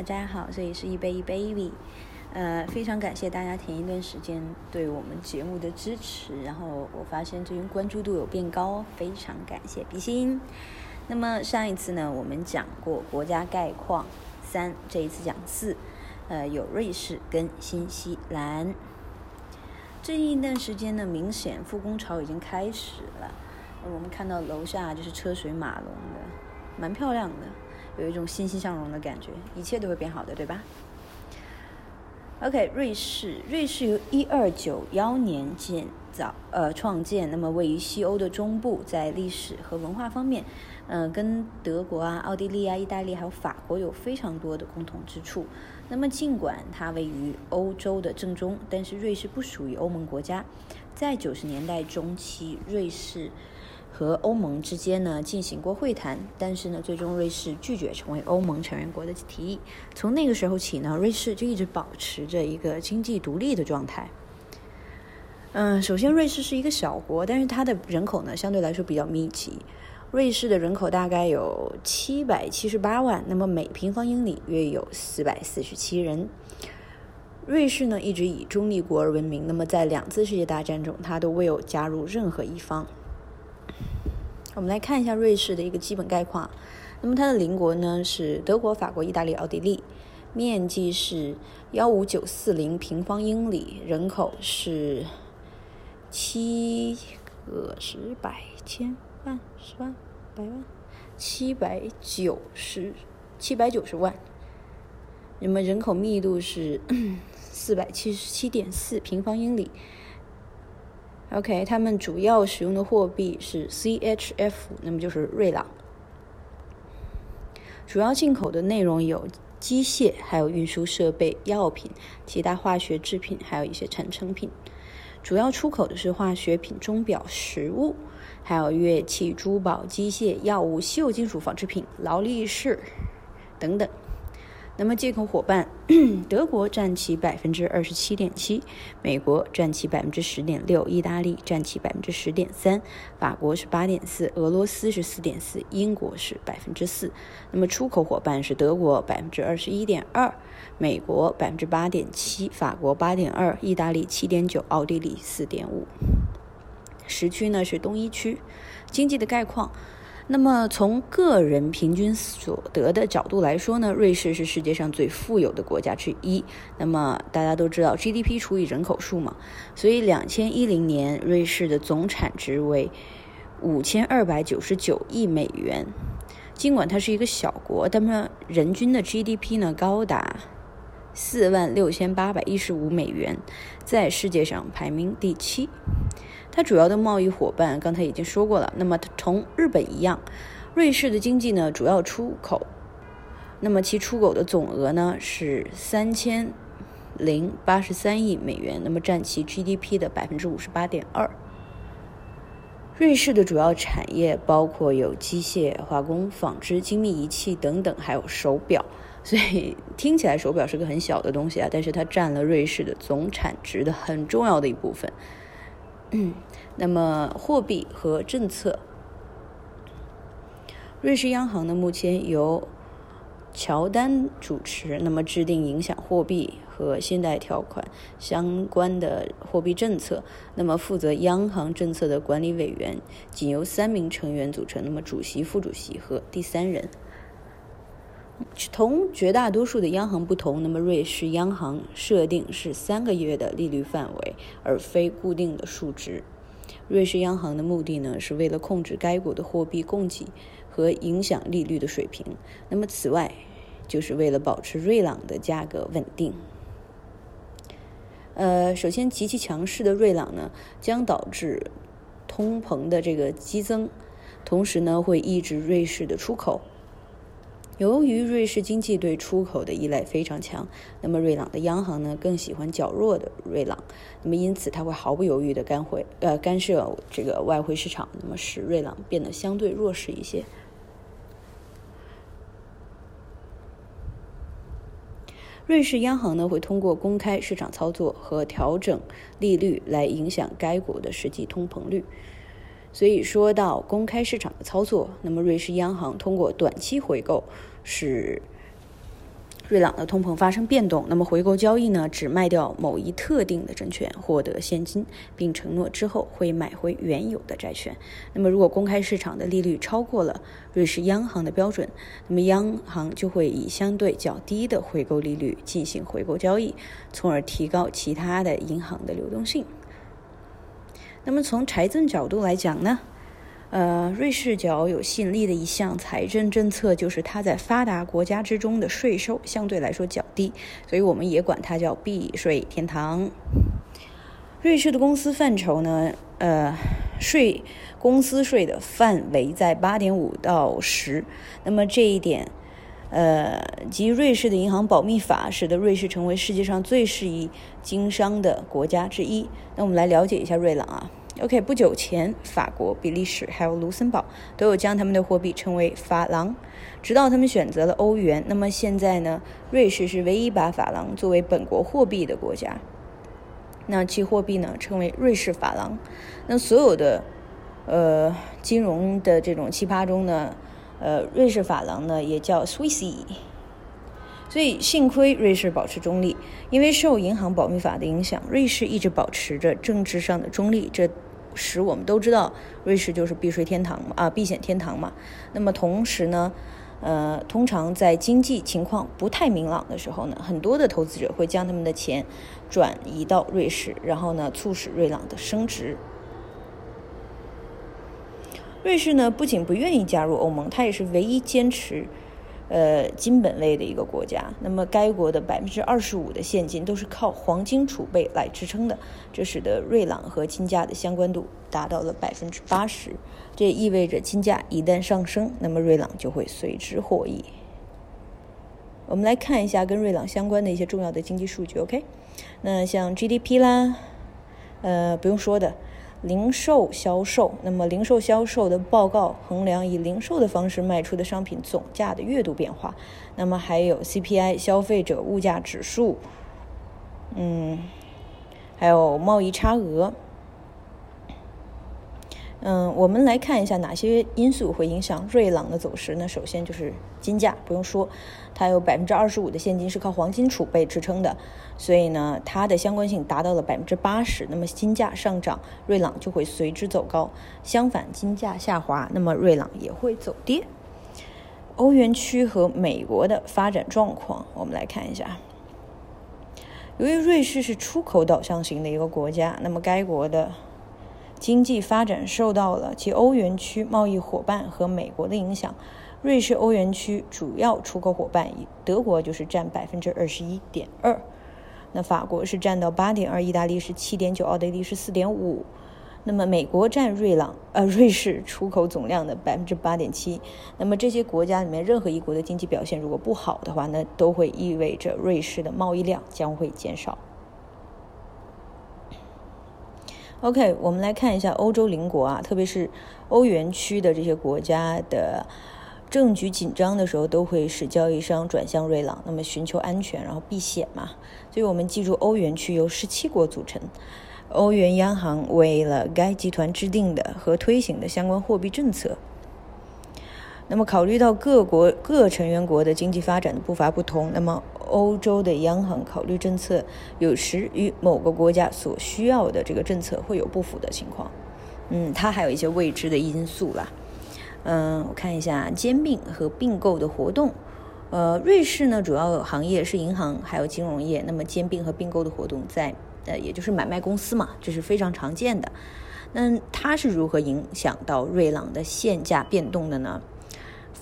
大家好，这里是一杯一 baby，呃，非常感谢大家前一段时间对我们节目的支持，然后我发现最近关注度有变高，非常感谢比心。那么上一次呢，我们讲过国家概况三，这一次讲四，呃，有瑞士跟新西兰。最近一段时间呢，明显复工潮已经开始了，我们看到楼下就是车水马龙的，蛮漂亮的。有一种欣欣向荣的感觉，一切都会变好的，对吧？OK，瑞士，瑞士由一二九幺年建造，呃，创建，那么位于西欧的中部，在历史和文化方面，嗯，跟德国啊、奥地利啊、意大利还有法国有非常多的共同之处。那么，尽管它位于欧洲的正中，但是瑞士不属于欧盟国家。在九十年代中期，瑞士。和欧盟之间呢进行过会谈，但是呢，最终瑞士拒绝成为欧盟成员国的提议。从那个时候起呢，瑞士就一直保持着一个经济独立的状态。嗯，首先，瑞士是一个小国，但是它的人口呢相对来说比较密集。瑞士的人口大概有七百七十八万，那么每平方英里约有四百四十七人。瑞士呢一直以中立国而闻名，那么在两次世界大战中，它都未有加入任何一方。我们来看一下瑞士的一个基本概况。那么它的邻国呢是德国、法国、意大利、奥地利，面积是幺五九四零平方英里，人口是七个十百千万十万百万七百九十七百九十万。那么人口密度是四百七十七点四平方英里。OK，他们主要使用的货币是 CHF，那么就是瑞郎。主要进口的内容有机械，还有运输设备、药品、其他化学制品，还有一些产成品。主要出口的是化学品、钟表、食物，还有乐器、珠宝、机械、药物、稀有金属、纺织品、劳力士等等。那么进口伙伴，德国占其百分之二十七点七，美国占其百分之十点六，意大利占其百分之十点三，法国是八点四，俄罗斯是四点四，英国是百分之四。那么出口伙伴是德国百分之二十一点二，美国百分之八点七，法国八点二，意大利七点九，奥地利四点五。时区呢是东一区，经济的概况。那么从个人平均所得的角度来说呢，瑞士是世界上最富有的国家之一。那么大家都知道 GDP 除以人口数嘛，所以两千一零年瑞士的总产值为五千二百九十九亿美元。尽管它是一个小国，但么人均的 GDP 呢高达四万六千八百一十五美元，在世界上排名第七。它主要的贸易伙伴刚才已经说过了。那么同日本一样，瑞士的经济呢主要出口，那么其出口的总额呢是三千零八十三亿美元，那么占其 GDP 的百分之五十八点二。瑞士的主要产业包括有机械、化工、纺织、精密仪器等等，还有手表。所以听起来手表是个很小的东西啊，但是它占了瑞士的总产值的很重要的一部分。嗯，那么货币和政策，瑞士央行呢目前由乔丹主持，那么制定影响货币和信贷条款相关的货币政策。那么负责央行政策的管理委员仅由三名成员组成，那么主席、副主席和第三人。同绝大多数的央行不同，那么瑞士央行设定是三个月的利率范围，而非固定的数值。瑞士央行的目的呢，是为了控制该国的货币供给和影响利率的水平。那么此外，就是为了保持瑞朗的价格稳定。呃，首先极其强势的瑞朗呢，将导致通膨的这个激增，同时呢，会抑制瑞士的出口。由于瑞士经济对出口的依赖非常强，那么瑞郎的央行呢更喜欢较弱的瑞郎，那么因此它会毫不犹豫的干汇呃干涉这个外汇市场，那么使瑞郎变得相对弱势一些。瑞士央行呢会通过公开市场操作和调整利率来影响该国的实际通膨率。所以说到公开市场的操作，那么瑞士央行通过短期回购。使瑞郎的通膨发生变动，那么回购交易呢，只卖掉某一特定的证券，获得现金，并承诺之后会买回原有的债券。那么如果公开市场的利率超过了瑞士央行的标准，那么央行就会以相对较低的回购利率进行回购交易，从而提高其他的银行的流动性。那么从财政角度来讲呢？呃，瑞士较有吸引力的一项财政政策就是它在发达国家之中的税收相对来说较低，所以我们也管它叫避税天堂。瑞士的公司范畴呢，呃，税公司税的范围在八点五到十，那么这一点，呃，及瑞士的银行保密法使得瑞士成为世界上最适宜经商的国家之一。那我们来了解一下瑞郎啊。OK，不久前，法国、比利时还有卢森堡都有将他们的货币称为法郎，直到他们选择了欧元。那么现在呢？瑞士是唯一把法郎作为本国货币的国家，那其货币呢称为瑞士法郎。那所有的呃金融的这种奇葩中呢，呃，瑞士法郎呢也叫 Swissy。所以幸亏瑞士保持中立，因为受银行保密法的影响，瑞士一直保持着政治上的中立。这使我们都知道，瑞士就是避税天堂，啊，避险天堂嘛。那么同时呢，呃，通常在经济情况不太明朗的时候呢，很多的投资者会将他们的钱转移到瑞士，然后呢，促使瑞郎的升值。瑞士呢，不仅不愿意加入欧盟，它也是唯一坚持。呃，金本位的一个国家，那么该国的百分之二十五的现金都是靠黄金储备来支撑的，这使得瑞郎和金价的相关度达到了百分之八十。这意味着金价一旦上升，那么瑞郎就会随之获益。我们来看一下跟瑞郎相关的一些重要的经济数据，OK？那像 GDP 啦，呃，不用说的。零售销售，那么零售销售的报告衡量以零售的方式卖出的商品总价的月度变化，那么还有 CPI 消费者物价指数，嗯，还有贸易差额。嗯，我们来看一下哪些因素会影响瑞郎的走势。那首先就是金价，不用说，它有百分之二十五的现金是靠黄金储备支撑的，所以呢，它的相关性达到了百分之八十。那么金价上涨，瑞郎就会随之走高；相反，金价下滑，那么瑞郎也会走跌。欧元区和美国的发展状况，我们来看一下。由于瑞士是出口导向型的一个国家，那么该国的。经济发展受到了其欧元区贸易伙伴和美国的影响。瑞士欧元区主要出口伙伴，德国就是占百分之二十一点二，那法国是占到八点二，意大利是七点九，奥地利是四点五。那么美国占瑞朗呃瑞士出口总量的百分之八点七。那么这些国家里面任何一国的经济表现如果不好的话，那都会意味着瑞士的贸易量将会减少。OK，我们来看一下欧洲邻国啊，特别是欧元区的这些国家的政局紧张的时候，都会使交易商转向瑞郎，那么寻求安全，然后避险嘛。所以我们记住，欧元区由十七国组成，欧元央行为了该集团制定的和推行的相关货币政策。那么考虑到各国各成员国的经济发展的步伐不同，那么欧洲的央行考虑政策，有时与某个国家所需要的这个政策会有不符的情况。嗯，它还有一些未知的因素啦。嗯，我看一下兼并和并购的活动。呃，瑞士呢主要行业是银行还有金融业，那么兼并和并购的活动在呃也就是买卖公司嘛，这是非常常见的。那它是如何影响到瑞郎的现价变动的呢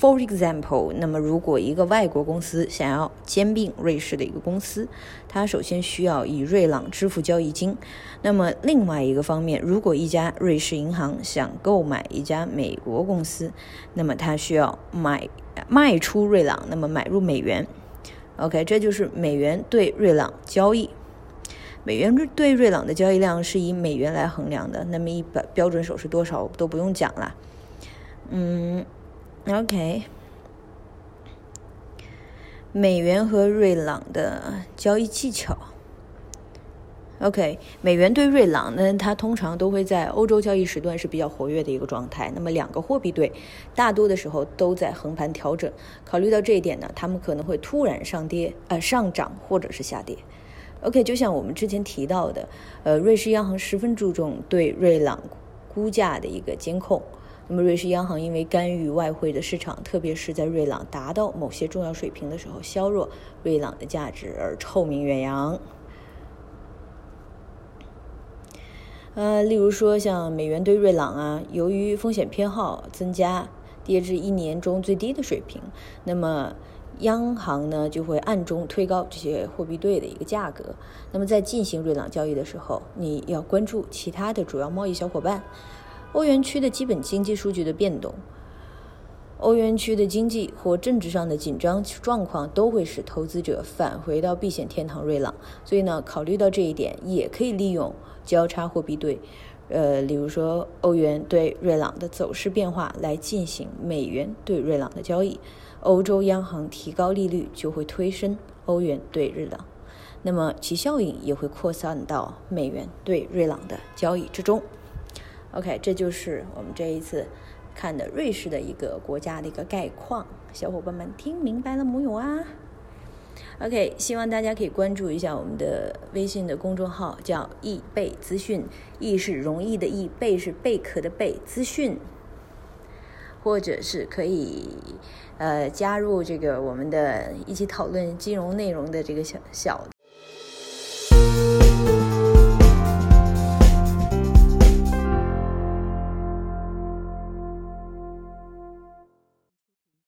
？For example，那么如果一个外国公司想要兼并瑞士的一个公司，它首先需要以瑞郎支付交易金。那么另外一个方面，如果一家瑞士银行想购买一家美国公司，那么它需要买卖出瑞郎，那么买入美元。OK，这就是美元对瑞郎交易。美元对瑞郎的交易量是以美元来衡量的。那么一般标准手是多少都不用讲了。嗯。OK，美元和瑞郎的交易技巧。OK，美元对瑞郎呢，它通常都会在欧洲交易时段是比较活跃的一个状态。那么两个货币对大多的时候都在横盘调整。考虑到这一点呢，他们可能会突然上跌、呃上涨或者是下跌。OK，就像我们之前提到的，呃，瑞士央行十分注重对瑞郎估价的一个监控。那么瑞士央行因为干预外汇的市场，特别是在瑞朗达到某些重要水平的时候，削弱瑞朗的价值而臭名远扬。呃，例如说像美元兑瑞朗啊，由于风险偏好增加，跌至一年中最低的水平，那么央行呢就会暗中推高这些货币对的一个价格。那么在进行瑞朗交易的时候，你要关注其他的主要贸易小伙伴，欧元区的基本经济数据的变动。欧元区的经济或政治上的紧张状况都会使投资者返回到避险天堂瑞郎，所以呢，考虑到这一点，也可以利用交叉货币对，呃，例如说欧元对瑞郎的走势变化来进行美元对瑞郎的交易。欧洲央行提高利率就会推升欧元对日郎，那么其效应也会扩散到美元对瑞郎的交易之中。OK，这就是我们这一次。看的瑞士的一个国家的一个概况，小伙伴们听明白了没有啊？OK，希望大家可以关注一下我们的微信的公众号，叫易贝资讯，易是容易的易，贝是贝壳的贝，资讯，或者是可以呃加入这个我们的一起讨论金融内容的这个小小